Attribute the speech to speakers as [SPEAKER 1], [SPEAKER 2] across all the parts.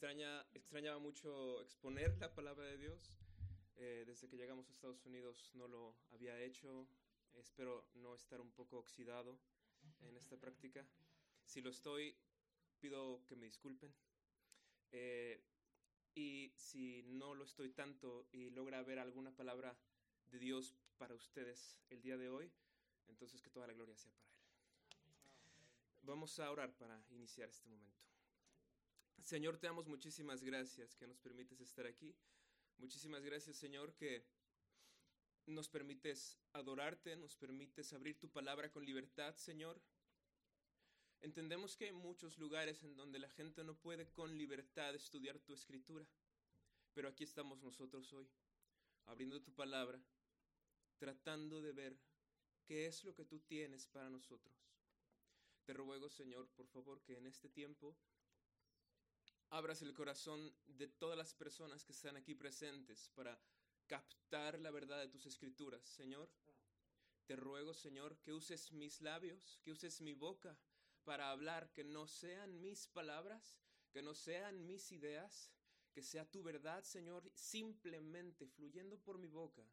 [SPEAKER 1] extraña, extrañaba mucho exponer la palabra de Dios. Eh, desde que llegamos a Estados Unidos no lo había hecho. Espero no estar un poco oxidado en esta práctica. Si lo estoy, pido que me disculpen. Eh, y si no lo estoy tanto y logra ver alguna palabra de Dios para ustedes el día de hoy, entonces que toda la gloria sea para Él. Vamos a orar para iniciar este momento. Señor, te damos muchísimas gracias que nos permites estar aquí. Muchísimas gracias, Señor, que nos permites adorarte, nos permites abrir tu palabra con libertad, Señor. Entendemos que hay muchos lugares en donde la gente no puede con libertad estudiar tu escritura, pero aquí estamos nosotros hoy, abriendo tu palabra, tratando de ver qué es lo que tú tienes para nosotros. Te ruego, Señor, por favor, que en este tiempo abras el corazón de todas las personas que están aquí presentes para captar la verdad de tus escrituras, Señor. Te ruego, Señor, que uses mis labios, que uses mi boca para hablar, que no sean mis palabras, que no sean mis ideas, que sea tu verdad, Señor, simplemente fluyendo por mi boca,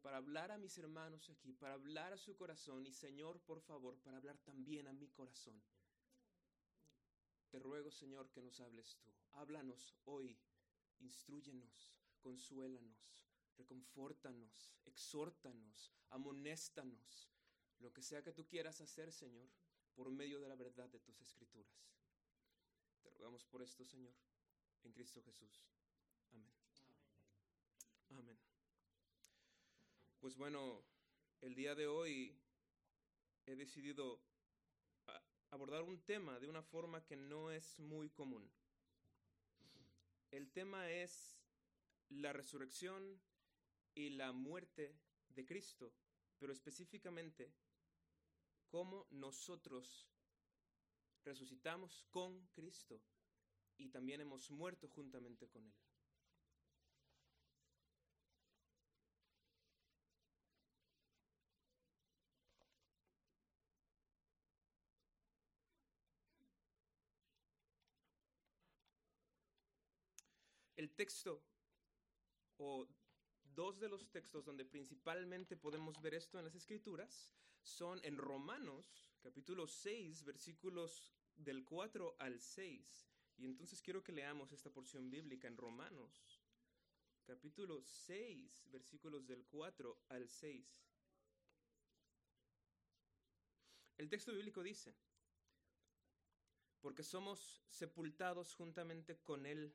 [SPEAKER 1] para hablar a mis hermanos aquí, para hablar a su corazón y, Señor, por favor, para hablar también a mi corazón. Te ruego, Señor, que nos hables tú. Háblanos hoy, instruyenos, consuélanos, reconfórtanos, exhórtanos, amonéstanos, lo que sea que tú quieras hacer, Señor por medio de la verdad de tus escrituras. Te rogamos por esto, Señor, en Cristo Jesús. Amén. Amén. Pues bueno, el día de hoy he decidido abordar un tema de una forma que no es muy común. El tema es la resurrección y la muerte de Cristo, pero específicamente cómo nosotros resucitamos con Cristo y también hemos muerto juntamente con Él. El texto o dos de los textos donde principalmente podemos ver esto en las escrituras son en Romanos, capítulo 6, versículos del 4 al 6. Y entonces quiero que leamos esta porción bíblica en Romanos, capítulo 6, versículos del 4 al 6. El texto bíblico dice, porque somos sepultados juntamente con Él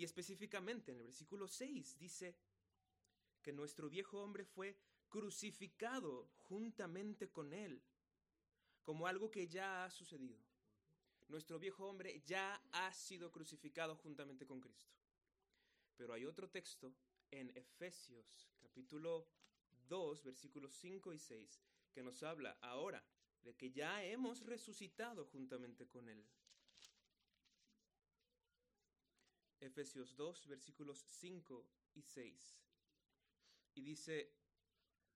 [SPEAKER 1] y específicamente en el versículo 6 dice que nuestro viejo hombre fue crucificado juntamente con él, como algo que ya ha sucedido. Nuestro viejo hombre ya ha sido crucificado juntamente con Cristo. Pero hay otro texto en Efesios capítulo 2 versículos 5 y 6 que nos habla ahora de que ya hemos resucitado juntamente con Él. Efesios 2, versículos 5 y 6. Y dice,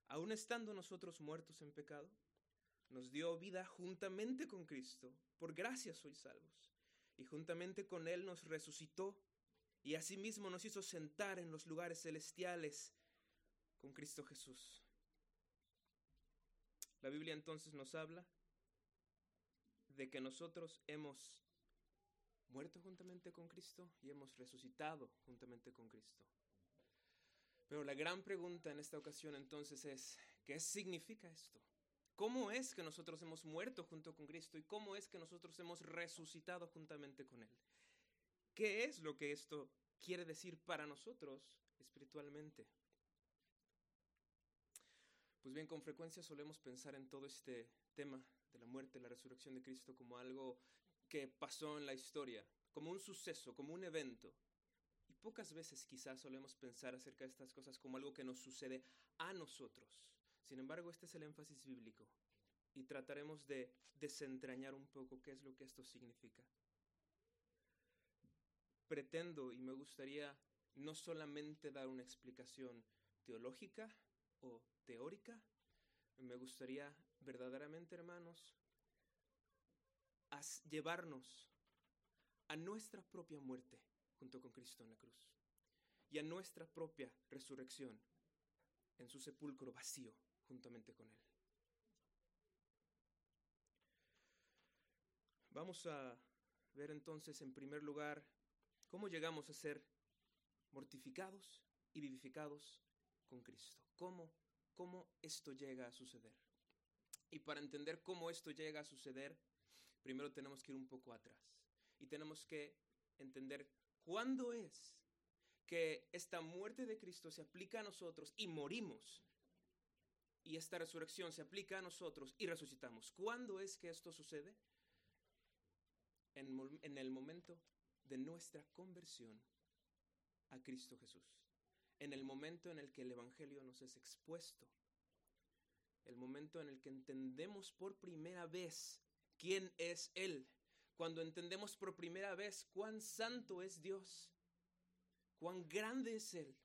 [SPEAKER 1] aun estando nosotros muertos en pecado, nos dio vida juntamente con Cristo, por gracia sois salvos, y juntamente con Él nos resucitó, y asimismo nos hizo sentar en los lugares celestiales con Cristo Jesús. La Biblia entonces nos habla de que nosotros hemos muerto juntamente con Cristo y hemos resucitado juntamente con Cristo. Pero la gran pregunta en esta ocasión entonces es, ¿qué significa esto? ¿Cómo es que nosotros hemos muerto junto con Cristo y cómo es que nosotros hemos resucitado juntamente con Él? ¿Qué es lo que esto quiere decir para nosotros espiritualmente? Pues bien, con frecuencia solemos pensar en todo este tema de la muerte, la resurrección de Cristo como algo que pasó en la historia, como un suceso, como un evento. Y pocas veces quizás solemos pensar acerca de estas cosas como algo que nos sucede a nosotros. Sin embargo, este es el énfasis bíblico y trataremos de desentrañar un poco qué es lo que esto significa. Pretendo y me gustaría no solamente dar una explicación teológica o teórica, me gustaría verdaderamente, hermanos, llevarnos a nuestra propia muerte junto con Cristo en la cruz y a nuestra propia resurrección en su sepulcro vacío juntamente con Él. Vamos a ver entonces en primer lugar cómo llegamos a ser mortificados y vivificados con Cristo. ¿Cómo, cómo esto llega a suceder? Y para entender cómo esto llega a suceder, primero tenemos que ir un poco atrás y tenemos que entender cuándo es que esta muerte de Cristo se aplica a nosotros y morimos. Y esta resurrección se aplica a nosotros y resucitamos. ¿Cuándo es que esto sucede? En, el momento de nuestra conversión a Cristo Jesús. En el momento en el que el Evangelio nos es expuesto. El momento en el que entendemos por primera vez quién es Él. Cuando entendemos por primera vez cuán santo es Dios. Cuán grande es Él.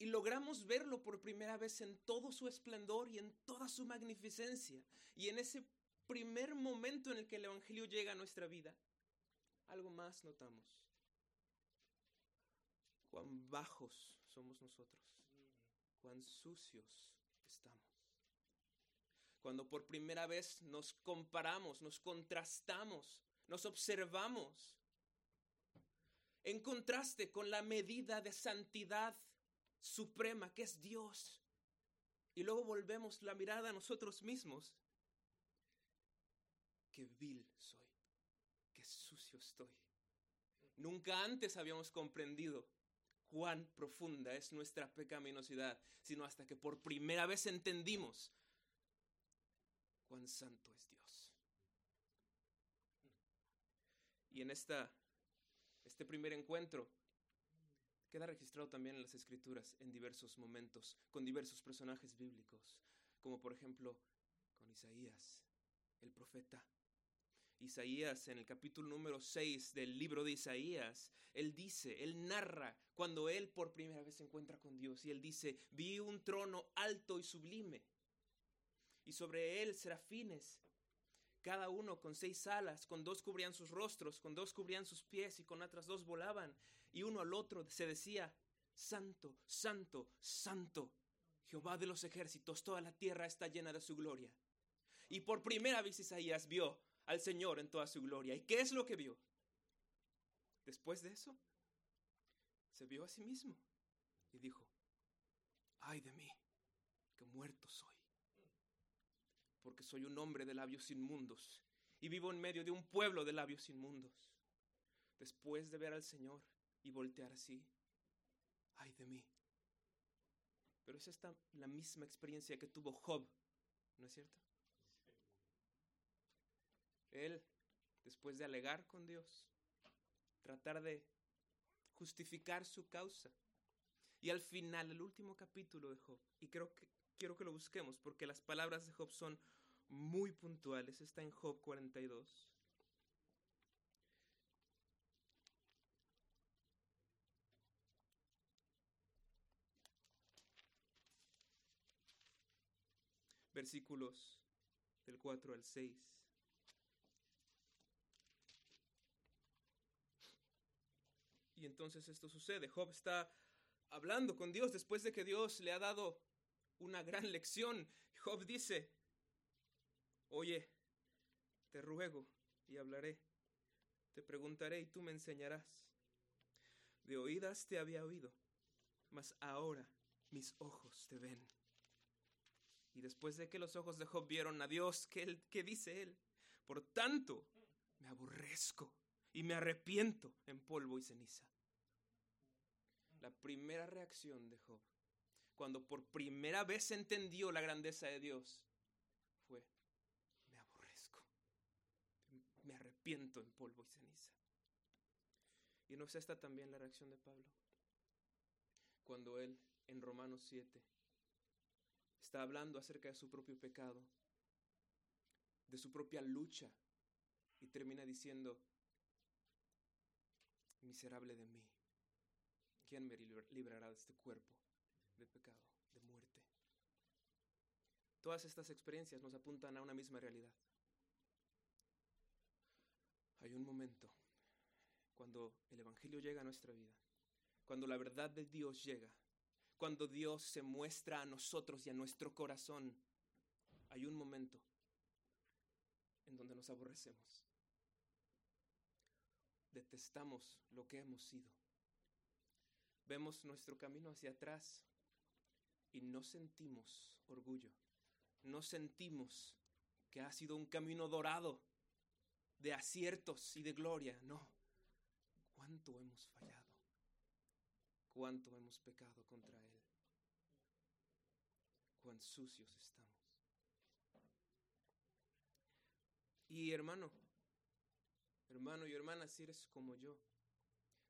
[SPEAKER 1] Y logramos verlo por primera vez en todo su esplendor y en toda su magnificencia. Y en ese primer momento en el que el Evangelio llega a nuestra vida, algo más notamos cuán bajos somos nosotros, cuán sucios estamos. Cuando por primera vez nos comparamos, nos contrastamos, nos observamos, en contraste con la medida de santidad suprema que es Dios. Y luego volvemos la mirada a nosotros mismos. Qué vil soy, qué sucio estoy. Nunca antes habíamos comprendido cuán profunda es nuestra pecaminosidad, sino hasta que por primera vez entendimos cuán santo es Dios. Y en esta, este primer encuentro queda registrado también en las escrituras en diversos momentos, con diversos personajes bíblicos, como por ejemplo con Isaías, el profeta, Isaías, en el capítulo número 6 del libro de Isaías, él dice, él narra cuando él por primera vez se encuentra con Dios y él dice, vi un trono alto y sublime y sobre él serafines, cada uno con seis alas, con dos cubrían sus rostros, con dos cubrían sus pies y con otras dos volaban y uno al otro se decía, Santo, Santo, Santo, Jehová de los ejércitos, toda la tierra está llena de su gloria. Y por primera vez Isaías vio al Señor en toda su gloria. ¿Y qué es lo que vio? Después de eso, se vio a sí mismo y dijo, ay de mí, que muerto soy, porque soy un hombre de labios inmundos y vivo en medio de un pueblo de labios inmundos. Después de ver al Señor y voltear así, ay de mí. Pero es esta la misma experiencia que tuvo Job, ¿no es cierto? Él, después de alegar con Dios, tratar de justificar su causa. Y al final, el último capítulo de Job, y creo que quiero que lo busquemos porque las palabras de Job son muy puntuales, está en Job 42. Versículos del 4 al 6. Y entonces esto sucede. Job está hablando con Dios después de que Dios le ha dado una gran lección. Job dice, oye, te ruego y hablaré, te preguntaré y tú me enseñarás. De oídas te había oído, mas ahora mis ojos te ven. Y después de que los ojos de Job vieron a Dios, ¿qué, dice él? Por tanto, me aborrezco y me arrepiento en polvo y ceniza. La primera reacción de Job, cuando por primera vez entendió la grandeza de Dios, fue, me aborrezco, me arrepiento en polvo y ceniza. Y no es esta también la reacción de Pablo. Cuando él, en Romanos 7, está hablando acerca de su propio pecado, de su propia lucha, y termina diciendo, miserable de mí, ¿quién me librará de este cuerpo de pecado, de muerte? Todas estas experiencias nos apuntan a una misma realidad. Hay un momento cuando el Evangelio llega a nuestra vida, cuando la verdad de Dios llega, cuando Dios se muestra a nosotros y a nuestro corazón, hay un momento en donde nos aborrecemos. Detestamos lo que hemos sido. Vemos nuestro camino hacia atrás y no sentimos orgullo. No sentimos que ha sido un camino dorado de aciertos y de gloria. No. ¿Cuánto hemos fallado? ¿Cuánto hemos pecado contra Él? ¿Cuán sucios estamos? Y hermano, hermano y hermana, si eres como yo,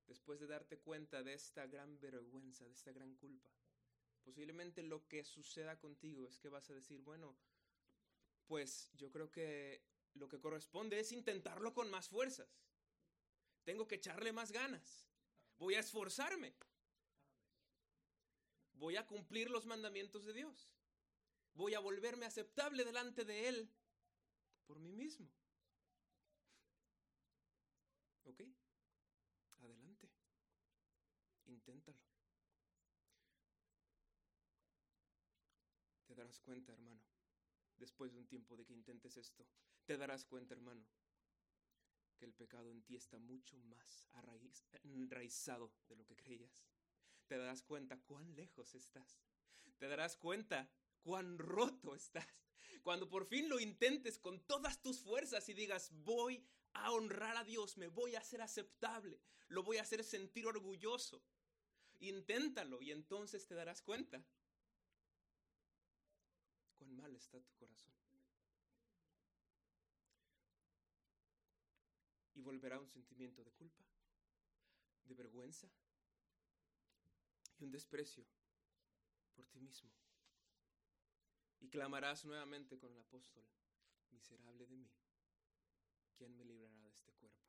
[SPEAKER 1] después de darte cuenta de esta gran vergüenza, de esta gran culpa, posiblemente lo que suceda contigo es que vas a decir, bueno, pues yo creo que lo que corresponde es intentarlo con más fuerzas. Tengo que echarle más ganas. Voy a esforzarme. Voy a cumplir los mandamientos de Dios. Voy a volverme aceptable delante de Él por mí mismo. ¿Ok? Adelante. Inténtalo. Te darás cuenta, hermano, después de un tiempo de que intentes esto, te darás cuenta, hermano, que el pecado en ti está mucho más enraizado de lo que creías. Te darás cuenta cuán lejos estás. Te darás cuenta cuán roto estás. Cuando por fin lo intentes con todas tus fuerzas y digas, voy a honrar a Dios, me voy a hacer aceptable, lo voy a hacer sentir orgulloso. Inténtalo y entonces te darás cuenta está tu corazón. Y volverá un sentimiento de culpa, de vergüenza y un desprecio por ti mismo y clamarás nuevamente con el apóstol, miserable de mí, ¿quién me librará de este cuerpo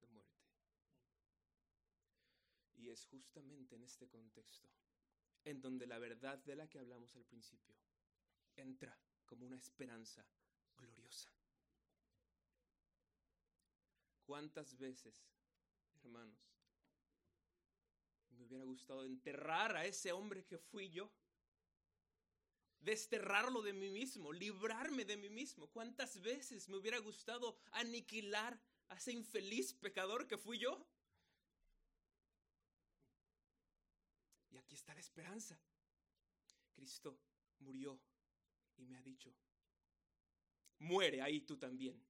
[SPEAKER 1] de muerte? Y es justamente en este contexto en donde la verdad de la que hablamos al principio entra como una esperanza gloriosa. ¿Cuántas veces, hermanos, me hubiera gustado enterrar a ese hombre que fui yo? desterrarlo de mí mismo, librarme de mí mismo. ¿Cuántas veces me hubiera gustado aniquilar a ese infeliz pecador que fui yo? Y aquí está la esperanza. Cristo murió y me ha dicho, muere ahí tú también.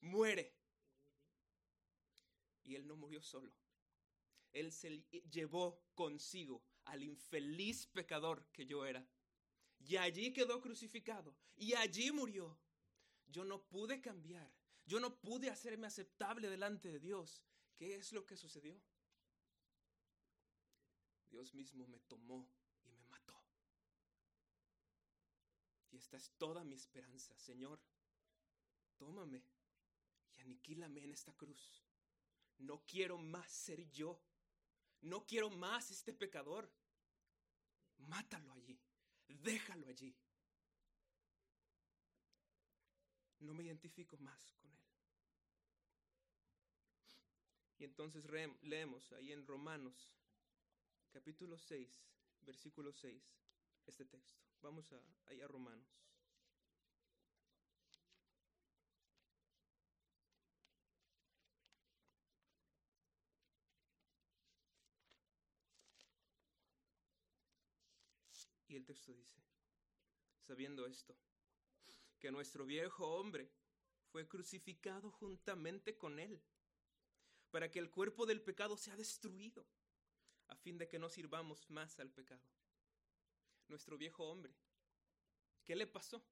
[SPEAKER 1] Muere. Y él no murió solo. Él se llevó consigo al infeliz pecador que yo era. Y allí quedó crucificado. Y allí murió. Yo no pude cambiar. Yo no pude hacerme aceptable delante de Dios. ¿Qué es lo que sucedió? Dios mismo me tomó y me mató. Y esta es toda mi esperanza. Señor, tómame y aniquílame en esta cruz. No quiero más ser yo. No quiero más este pecador. Mátalo allí. Déjalo allí. No me identifico más con él. Y entonces leemos ahí en Romanos capítulo 6, versículo 6, este texto. Vamos a, ahí a Romanos. Y el texto dice, sabiendo esto, que nuestro viejo hombre fue crucificado juntamente con él, para que el cuerpo del pecado sea destruido, a fin de que no sirvamos más al pecado. Nuestro viejo hombre, ¿qué le pasó?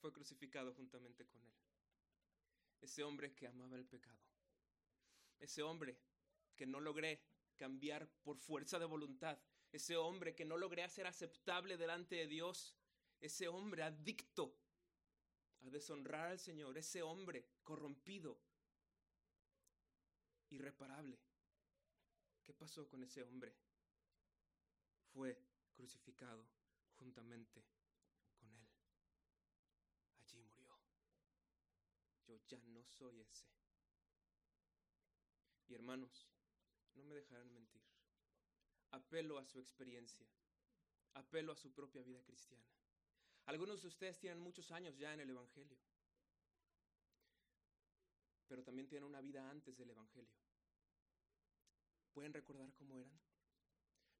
[SPEAKER 1] Fue crucificado juntamente con él. Ese hombre que amaba el pecado. ese hombre que no logré cambiar por fuerza de voluntad, ese hombre que no logré hacer aceptable delante de Dios, ese hombre adicto a deshonrar al Señor, ese hombre corrompido, irreparable. ¿Qué pasó con ese hombre? Fue crucificado juntamente con él. Allí murió. Yo ya no soy ese. Y hermanos, no me dejarán mentir. Apelo a su experiencia. Apelo a su propia vida cristiana. Algunos de ustedes tienen muchos años ya en el Evangelio, pero también tienen una vida antes del Evangelio. ¿Pueden recordar cómo eran?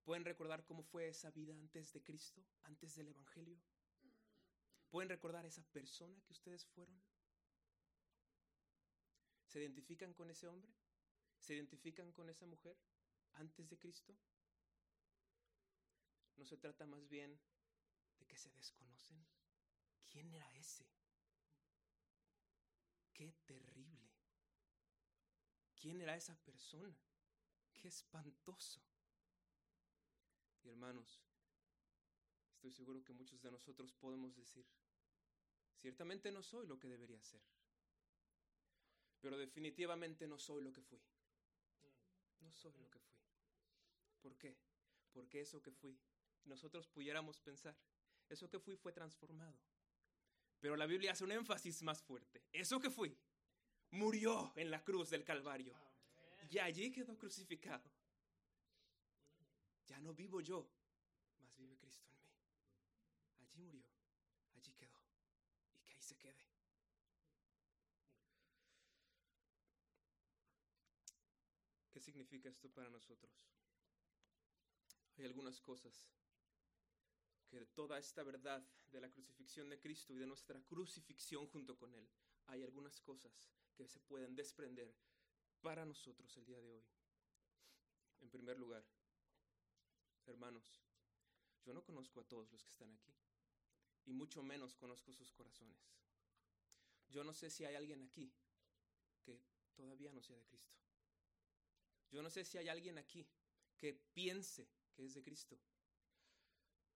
[SPEAKER 1] ¿Pueden recordar cómo fue esa vida antes de Cristo, antes del Evangelio? ¿Pueden recordar esa persona que ustedes fueron? ¿Se identifican con ese hombre? ¿Se identifican con esa mujer antes de Cristo? ¿No se trata más bien de que se desconocen? ¿Quién era ese? Qué terrible. ¿Quién era esa persona? Qué espantoso. Y hermanos, estoy seguro que muchos de nosotros podemos decir, ciertamente no soy lo que debería ser, pero definitivamente no soy lo que fui. No soy lo que fui. ¿Por qué? Porque eso que fui, nosotros pudiéramos pensar, eso que fui fue transformado. Pero la Biblia hace un énfasis más fuerte. Eso que fui, murió en la cruz del Calvario. Y allí quedó crucificado. Ya no vivo yo, mas vive Cristo en mí. Allí murió, allí quedó. Y que ahí se quede. ¿Qué significa esto para nosotros? Hay algunas cosas que toda esta verdad de la crucifixión de Cristo y de nuestra crucifixión junto con Él, hay algunas cosas que se pueden desprender para nosotros el día de hoy. En primer lugar, hermanos, yo no conozco a todos los que están aquí y mucho menos conozco sus corazones. Yo no sé si hay alguien aquí que todavía no sea de Cristo. Yo no sé si hay alguien aquí que piense que es de Cristo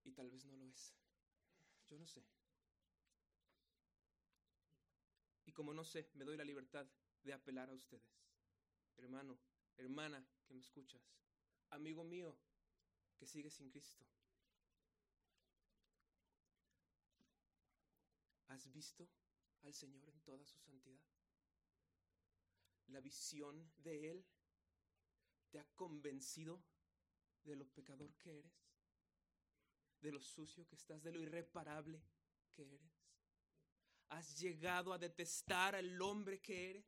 [SPEAKER 1] y tal vez no lo es. Yo no sé. Y como no sé, me doy la libertad de apelar a ustedes. Hermano, hermana que me escuchas, amigo mío que sigue sin Cristo. ¿Has visto al Señor en toda su santidad? ¿La visión de Él te ha convencido de lo pecador que eres? ¿De lo sucio que estás? ¿De lo irreparable que eres? ¿Has llegado a detestar al hombre que eres?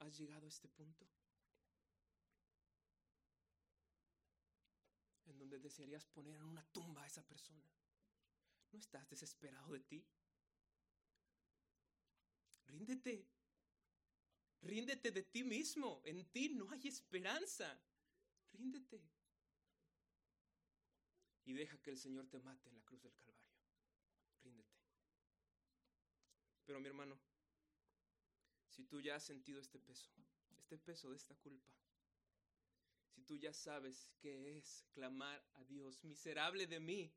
[SPEAKER 1] ¿Has llegado a este punto? Donde desearías poner en una tumba a esa persona. ¿No estás desesperado de ti? Ríndete. Ríndete de ti mismo. En ti no hay esperanza. Ríndete. Y deja que el Señor te mate en la cruz del Calvario. Ríndete. Pero mi hermano, si tú ya has sentido este peso, este peso de esta culpa, si tú ya sabes qué es clamar a Dios, miserable de mí,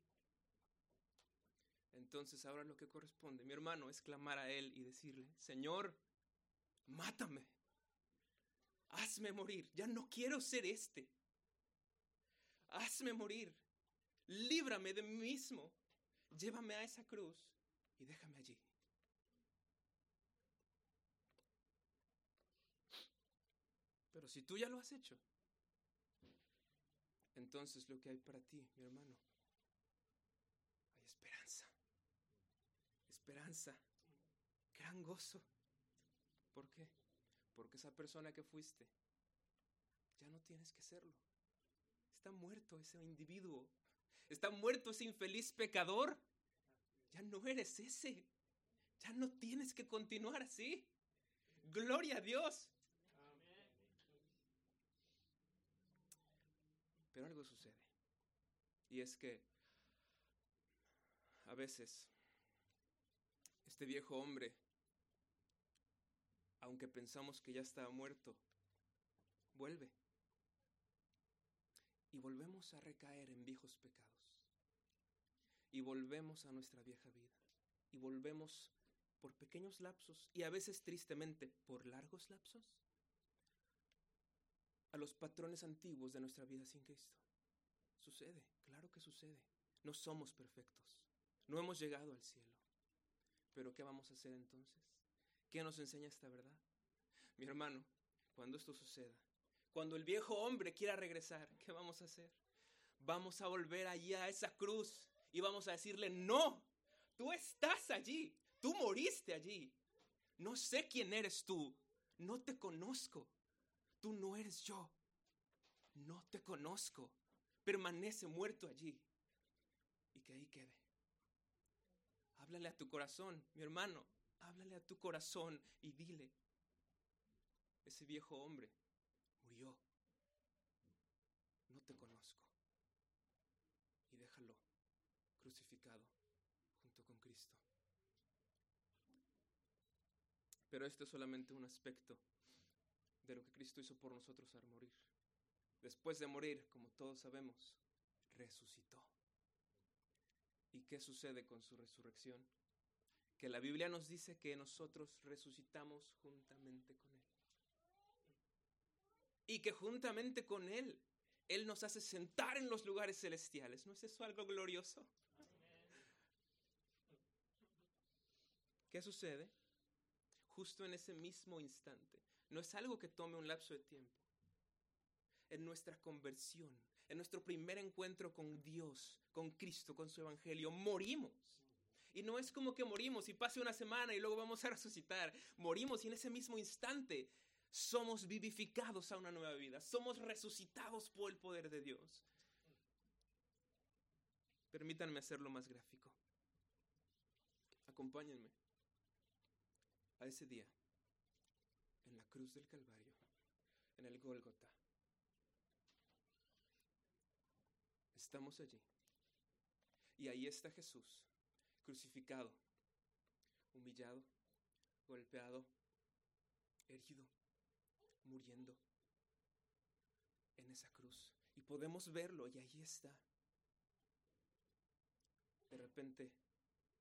[SPEAKER 1] entonces ahora lo que corresponde, mi hermano, es clamar a Él y decirle, Señor, mátame, hazme morir, ya no quiero ser este, hazme morir, líbrame de mí mismo, llévame a esa cruz y déjame allí. Pero si tú ya lo has hecho, entonces lo que hay para ti, mi hermano, hay esperanza. Esperanza. Gran gozo. ¿Por qué? Porque esa persona que fuiste, ya no tienes que serlo. Está muerto ese individuo. Está muerto ese infeliz pecador. Ya no eres ese. Ya no tienes que continuar así. Gloria a Dios. Pero algo sucede. Y es que a veces este viejo hombre aunque pensamos que ya está muerto, vuelve. Y volvemos a recaer en viejos pecados. Y volvemos a nuestra vieja vida. Y volvemos por pequeños lapsos y a veces tristemente por largos lapsos a los patrones antiguos de nuestra vida sin Cristo. Sucede, claro que sucede. No somos perfectos. No hemos llegado al cielo. Pero ¿qué vamos a hacer entonces? ¿Qué nos enseña esta verdad? Mi hermano, cuando esto suceda, cuando el viejo hombre quiera regresar, ¿qué vamos a hacer? Vamos a volver allí a esa cruz y vamos a decirle, no, tú estás allí, tú moriste allí. No sé quién eres tú, no te conozco, tú no eres yo, no te conozco, permanece muerto allí. Y que ahí quede. Háblale a tu corazón, mi hermano, háblale a tu corazón y dile, ese viejo hombre murió, no te conozco y déjalo crucificado junto con Cristo. Pero esto es solamente un aspecto lo que Cristo hizo por nosotros al morir. Después de morir, como todos sabemos, resucitó. ¿Y qué sucede con su resurrección? Que la Biblia nos dice que nosotros resucitamos juntamente con Él. Y que juntamente con Él, Él nos hace sentar en los lugares celestiales. ¿No es eso algo glorioso? ¿Qué sucede? Justo en ese mismo instante. No es algo que tome un lapso de tiempo. En nuestra conversión, en nuestro primer encuentro con Dios, con Cristo, con su Evangelio, morimos. Y no es como que morimos y pase una semana y luego vamos a resucitar. Morimos y en ese mismo instante somos vivificados a una nueva vida. Somos resucitados por el poder de Dios. Permítanme hacerlo más gráfico. Acompáñenme a ese día en la cruz del Calvario, en el Gólgota. Estamos allí. Y ahí está Jesús, crucificado, humillado, golpeado, herido, muriendo en esa cruz. Y podemos verlo y ahí está. De repente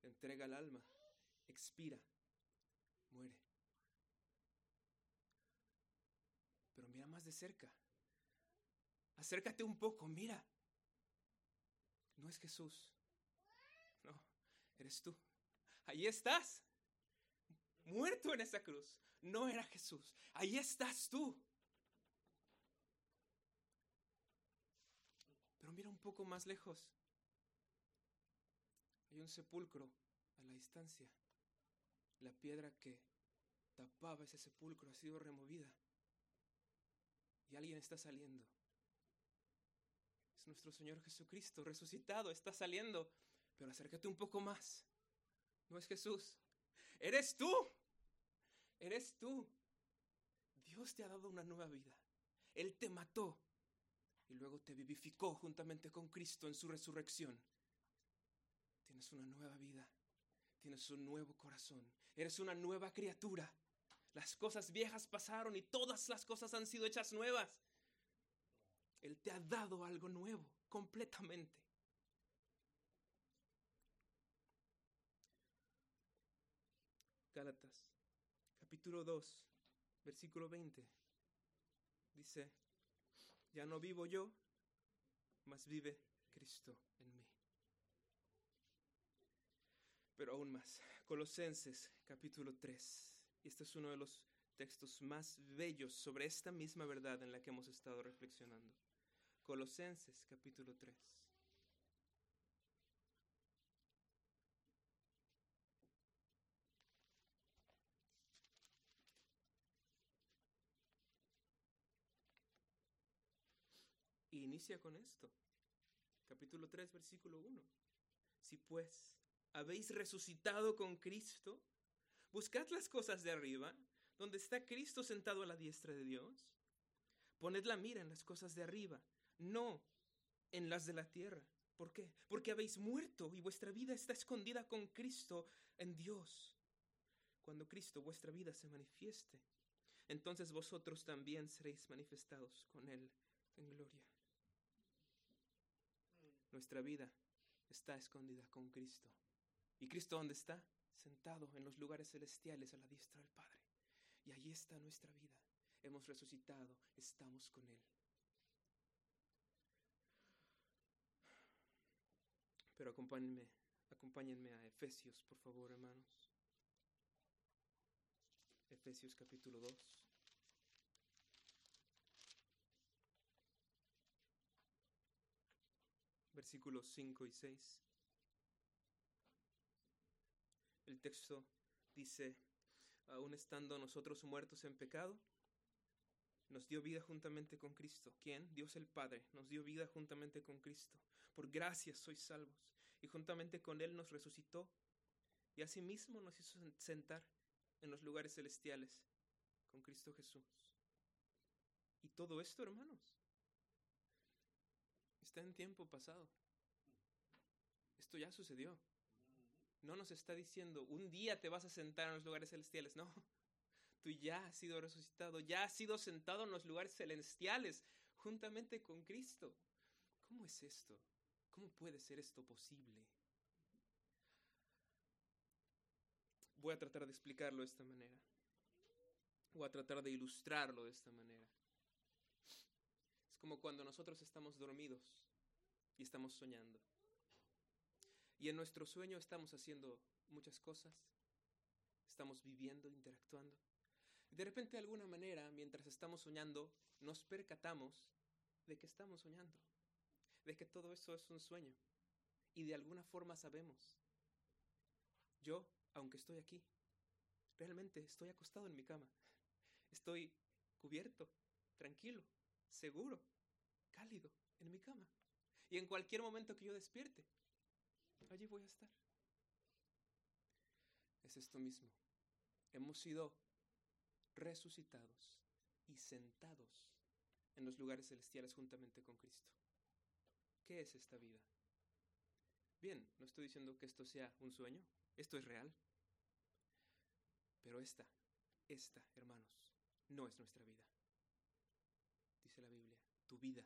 [SPEAKER 1] entrega el alma, expira, muere. Pero mira más cerca. Acércate un poco, mira. No es Jesús. No, eres tú. Ahí estás. Muerto en esa cruz. No era Jesús. Ahí estás tú. Pero mira un poco más lejos. Hay un sepulcro a la distancia. La piedra que tapaba ese sepulcro ha sido removida. Y alguien está saliendo. Es nuestro Señor Jesucristo resucitado, está saliendo. Pero acércate un poco más. No es Jesús. Eres tú. Eres tú. Dios te ha dado una nueva vida. Él te mató y luego te vivificó juntamente con Cristo en su resurrección. Tienes una nueva vida. Tienes un nuevo corazón. Eres una nueva criatura. Las cosas viejas pasaron y todas las cosas han sido hechas nuevas. Él te ha dado algo nuevo, completamente. Gálatas, capítulo 2, versículo 20. Dice, ya no vivo yo, mas vive Cristo en mí. Pero aún más, Colosenses, capítulo 3. Y este es uno de los textos más bellos sobre esta misma verdad en la que hemos estado reflexionando. Colosenses capítulo 3. Y inicia con esto. Capítulo 3, versículo 1. Si pues habéis resucitado con Cristo, buscad las cosas de arriba, donde está Cristo sentado a la diestra de Dios. Poned la mira en las cosas de arriba, no en las de la tierra. ¿Por qué? Porque habéis muerto y vuestra vida está escondida con Cristo en Dios. cuando Cristo, vuestra vida, se manifieste. Entonces vosotros también seréis manifestados con Él en gloria. Nuestra vida está escondida con Cristo. ¿Y Cristo dónde está? Sentado en los lugares celestiales a la diestra del Padre. Y allí está nuestra vida. Hemos resucitado, estamos con Él. Pero acompáñenme, acompáñenme a Efesios, por favor, hermanos. Efesios capítulo 2. Versículos 5 y 6. El texto dice, aún estando nosotros muertos en pecado, nos dio vida juntamente con Cristo. ¿Quién? Dios el Padre nos dio vida juntamente con Cristo. Por gracia sois salvos. Y juntamente con Él nos resucitó. Y asimismo nos hizo sentar en los lugares celestiales con Cristo Jesús. Y todo esto, hermanos, está en tiempo pasado. Esto ya sucedió. No nos está diciendo, un día te vas a sentar en los lugares celestiales. No, tú ya has sido resucitado, ya has sido sentado en los lugares celestiales juntamente con Cristo. ¿Cómo es esto? ¿Cómo puede ser esto posible? Voy a tratar de explicarlo de esta manera. Voy a tratar de ilustrarlo de esta manera. Es como cuando nosotros estamos dormidos y estamos soñando. Y en nuestro sueño estamos haciendo muchas cosas, estamos viviendo, interactuando. De repente, de alguna manera, mientras estamos soñando, nos percatamos de que estamos soñando, de que todo eso es un sueño. Y de alguna forma sabemos, yo, aunque estoy aquí, realmente estoy acostado en mi cama, estoy cubierto, tranquilo, seguro, cálido en mi cama. Y en cualquier momento que yo despierte, allí voy a estar. Es esto mismo. Hemos sido resucitados y sentados en los lugares celestiales juntamente con Cristo. ¿Qué es esta vida? Bien, no estoy diciendo que esto sea un sueño, esto es real. Pero esta, esta, hermanos, no es nuestra vida. Dice la Biblia, tu vida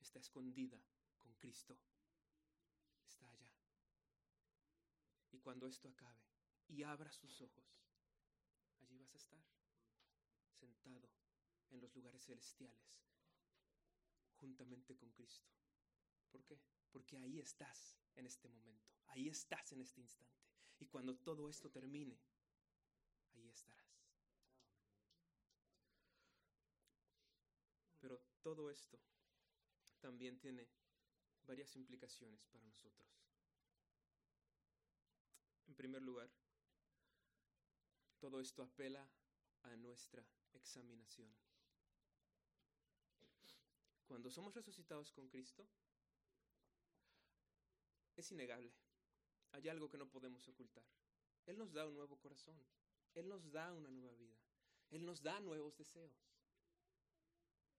[SPEAKER 1] está escondida con Cristo. Está allá. Cuando esto acabe y abra sus ojos, allí vas a estar, sentado en los lugares celestiales, juntamente con Cristo. ¿Por qué? Porque ahí estás en este momento, ahí estás en este instante. Y cuando todo esto termine, ahí estarás. Pero todo esto también tiene varias implicaciones para nosotros. En primer lugar, todo esto apela a nuestra examinación. Cuando somos resucitados con Cristo, es innegable. Hay algo que no podemos ocultar. Él nos da un nuevo corazón. Él nos da una nueva vida. Él nos da nuevos deseos.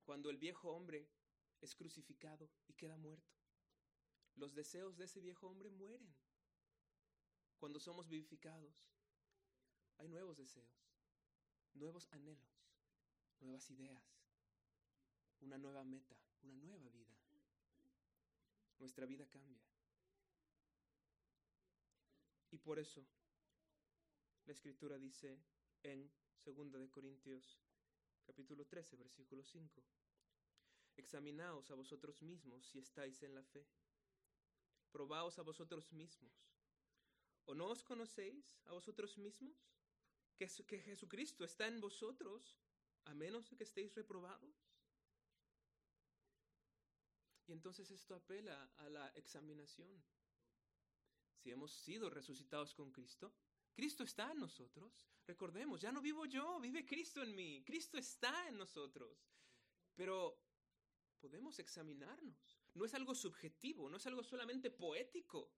[SPEAKER 1] Cuando el viejo hombre es crucificado y queda muerto, los deseos de ese viejo hombre mueren. Cuando somos vivificados, hay nuevos deseos, nuevos anhelos, nuevas ideas, una nueva meta, una nueva vida. Nuestra vida cambia. Y por eso la escritura dice en 2 de Corintios capítulo 13 versículo 5 Examinaos a vosotros mismos si estáis en la fe. Probaos a vosotros mismos. ¿O no os conocéis a vosotros mismos? Que, que Jesucristo está en vosotros, a menos que estéis reprobados. Y entonces esto apela a la examinación si hemos sido resucitados con Cristo, Cristo está en nosotros. Recordemos, ya no vivo yo, vive Cristo en mí. Cristo está en nosotros. Pero podemos examinarnos. No es algo subjetivo, no es algo solamente poético,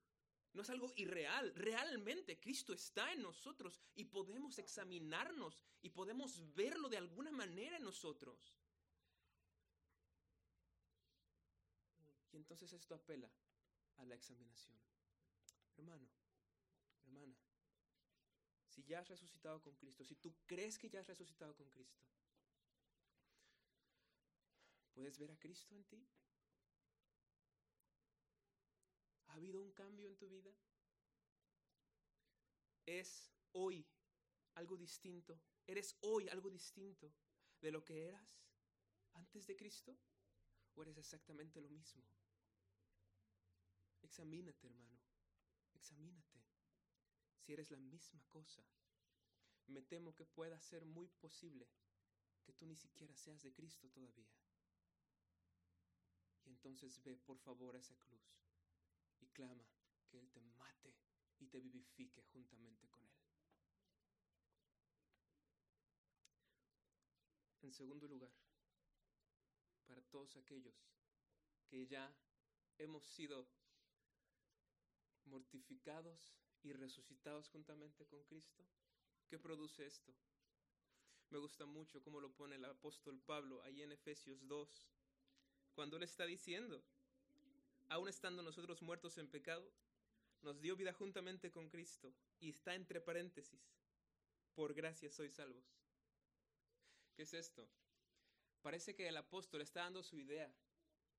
[SPEAKER 1] no es algo irreal. Realmente Cristo está en nosotros y podemos examinarnos y podemos verlo de alguna manera en nosotros. Y entonces esto apela a la examinación. Hermano, hermana, si ya has resucitado con Cristo, si tú crees que ya has resucitado con Cristo, ¿puedes ver a Cristo en ti? ¿Ha habido un cambio en tu vida? ¿Es hoy algo distinto? ¿Eres hoy algo distinto de lo que eras antes de Cristo? ¿O eres exactamente lo mismo? Examínate, hermano. Examínate. Si eres la misma cosa, me temo que pueda ser muy posible que tú ni siquiera seas de Cristo todavía. Y entonces ve por favor a esa cruz y clama que Él te mate y te vivifique juntamente con Él. En segundo lugar, para todos aquellos que ya hemos sido mortificados y resucitados juntamente con Cristo, ¿qué produce esto? Me gusta mucho cómo lo pone el apóstol Pablo ahí en Efesios 2, cuando él está diciendo, aún estando nosotros muertos en pecado, nos dio vida juntamente con Cristo. Y está entre paréntesis, por gracia sois salvos. ¿Qué es esto? Parece que el apóstol está dando su idea.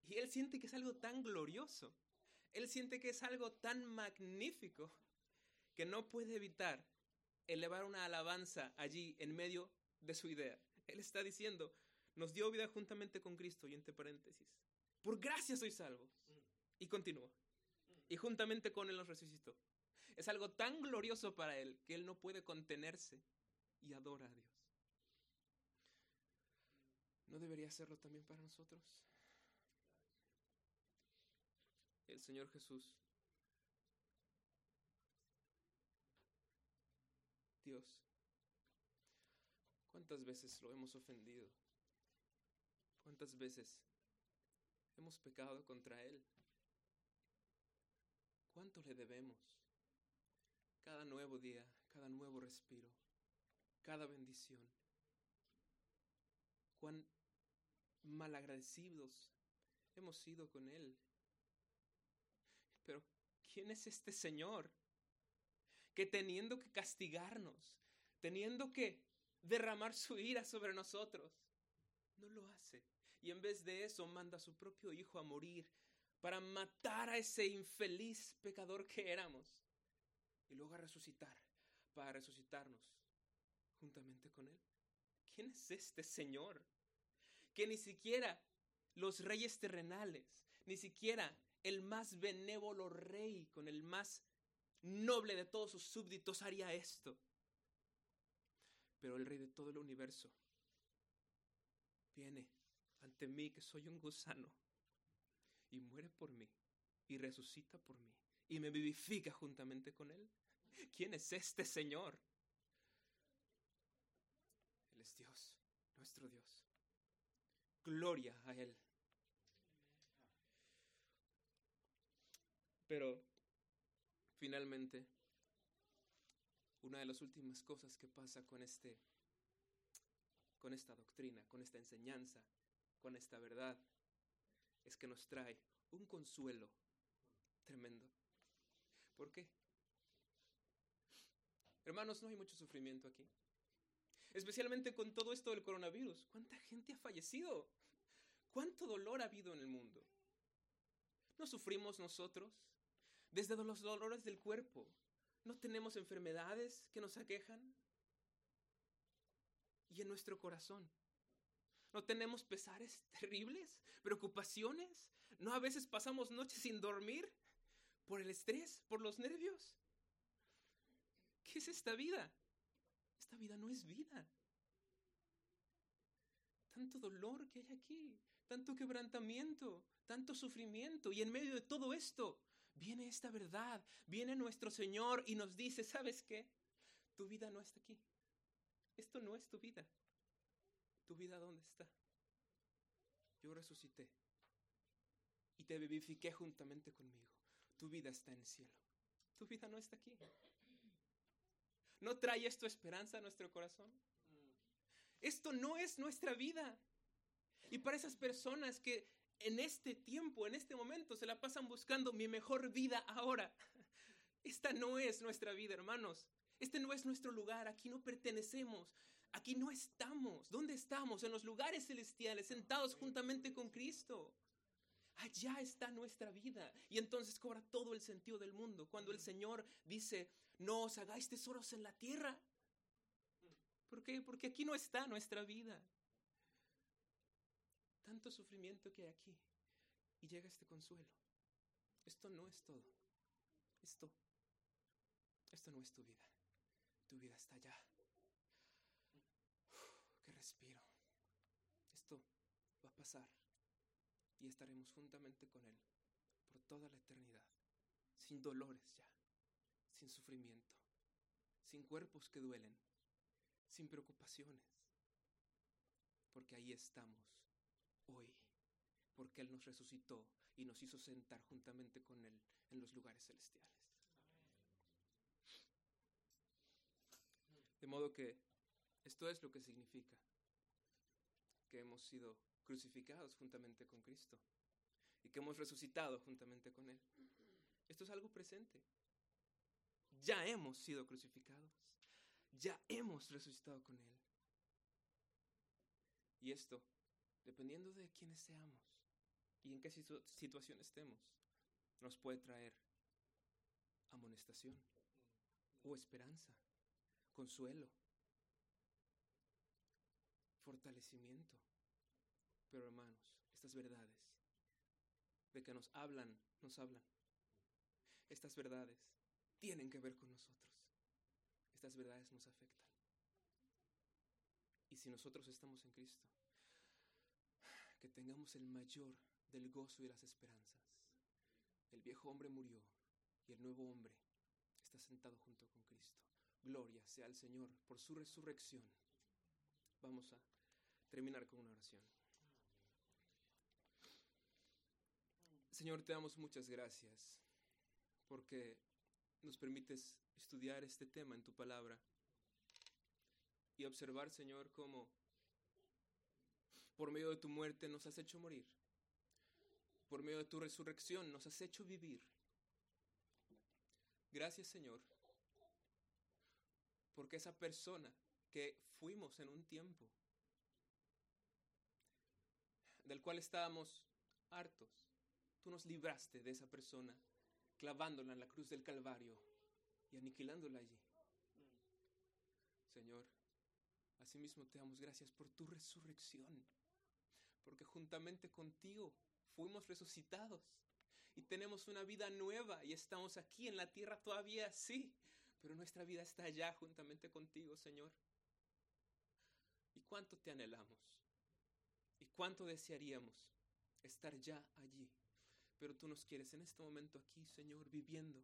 [SPEAKER 1] Y él siente que es algo tan glorioso. Él siente que es algo tan magnífico que no puede evitar elevar una alabanza allí en medio de su idea. Él está diciendo, nos dio vida juntamente con Cristo y entre paréntesis. Por gracia sois salvos. Y continúa. Y juntamente con Él nos resucitó. Es algo tan glorioso para Él que Él no puede contenerse y adora a Dios. ¿No debería hacerlo también para nosotros? El Señor Jesús, Dios, ¿cuántas veces lo hemos ofendido? ¿Cuántas veces hemos pecado contra Él? ¿Cuánto le debemos? Cada nuevo día, cada nuevo respiro, cada bendición. Cuán malagradecidos hemos sido con Él. Pero, ¿quién es este Señor? Que teniendo que castigarnos, teniendo que derramar su ira sobre nosotros, no lo hace. Y en vez de eso manda a su propio Hijo a morir para matar a ese infeliz pecador que éramos y luego a resucitar, para resucitarnos juntamente con Él. ¿Quién es este Señor? Que ni siquiera los reyes terrenales, ni siquiera el más benévolo rey con el más noble de todos sus súbditos haría esto. Pero el rey de todo el universo viene ante mí que soy un gusano y muere por mí y resucita por mí y me vivifica juntamente con Él. ¿Quién es este Señor? Él es Dios, nuestro Dios. Gloria a Él. Pero finalmente, una de las últimas cosas que pasa con este con esta doctrina, con esta enseñanza, con esta verdad, es que nos trae un consuelo tremendo. ¿Por qué? Hermanos, no hay mucho sufrimiento aquí. Especialmente con todo esto del coronavirus. ¿Cuánta gente ha fallecido? ¿Cuánto dolor ha habido en el mundo? ¿No sufrimos nosotros? Desde los dolores del cuerpo. ¿No tenemos enfermedades que nos aquejan? Y en nuestro corazón. ¿No tenemos pesares terribles? ¿Preocupaciones? ¿No a veces pasamos noches sin dormir? ¿Por el estrés? ¿Por los nervios? ¿Qué es esta vida? Esta vida no es vida. Tanto dolor que hay aquí, tanto quebrantamiento, tanto sufrimiento. Y en medio de todo esto viene esta verdad, viene nuestro Señor y nos dice, ¿sabes qué? Tu vida no está aquí. Esto no es tu vida. ¿Tu vida dónde está? Yo resucité y te vivifiqué juntamente conmigo. Tu vida está en el cielo. Tu vida no está aquí. ¿No trae esto esperanza a nuestro corazón? Esto no es nuestra vida. Y para esas personas que en este tiempo, en este momento, se la pasan buscando mi mejor vida ahora, esta no es nuestra vida, hermanos. Este no es nuestro lugar, aquí no pertenecemos, aquí no estamos. ¿Dónde estamos? En los lugares celestiales, sentados juntamente con Cristo. Allá está nuestra vida. Y entonces cobra todo el sentido del mundo. Cuando el Señor dice, no os hagáis tesoros en la tierra. ¿Por qué? Porque aquí no está nuestra vida. Tanto sufrimiento que hay aquí. Y llega este consuelo. Esto no es todo. Esto, esto no es tu vida. Tu vida está allá. Respiro. Esto va a pasar y estaremos juntamente con Él por toda la eternidad, sin dolores ya, sin sufrimiento, sin cuerpos que duelen, sin preocupaciones, porque ahí estamos hoy, porque Él nos resucitó y nos hizo sentar juntamente con Él en los lugares celestiales. De modo que esto es lo que significa que hemos sido crucificados juntamente con Cristo y que hemos resucitado juntamente con Él. Esto es algo presente. Ya hemos sido crucificados, ya hemos resucitado con Él. Y esto, dependiendo de quiénes seamos y en qué situación estemos, nos puede traer amonestación o esperanza, consuelo, fortalecimiento. Pero hermanos, estas verdades de que nos hablan, nos hablan. Estas verdades tienen que ver con nosotros. Estas verdades nos afectan. Y si nosotros estamos en Cristo, que tengamos el mayor del gozo y las esperanzas. El viejo hombre murió y el nuevo hombre está sentado junto con Cristo. Gloria sea al Señor por su resurrección. Vamos a terminar con una oración. Señor, te damos muchas gracias porque nos permites estudiar este tema en tu palabra y observar, Señor, cómo por medio de tu muerte nos has hecho morir, por medio de tu resurrección nos has hecho vivir. Gracias, Señor, porque esa persona que fuimos en un tiempo, del cual estábamos hartos, Tú nos libraste de esa persona, clavándola en la cruz del Calvario y aniquilándola allí. Señor, asimismo te damos gracias por tu resurrección, porque juntamente contigo fuimos resucitados y tenemos una vida nueva y estamos aquí en la tierra todavía, sí, pero nuestra vida está allá juntamente contigo, Señor. ¿Y cuánto te anhelamos? ¿Y cuánto desearíamos estar ya allí? Pero tú nos quieres en este momento aquí, Señor, viviendo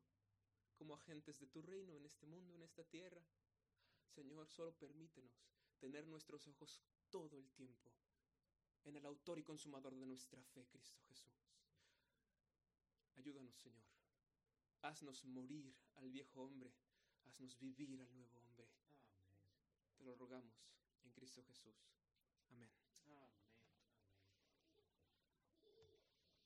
[SPEAKER 1] como agentes de tu reino en este mundo, en esta tierra. Señor, solo permítenos tener nuestros ojos todo el tiempo en el autor y consumador de nuestra fe, Cristo Jesús. Ayúdanos, Señor. Haznos morir al viejo hombre. Haznos vivir al nuevo hombre. Te lo rogamos en Cristo Jesús. Amén. Amén.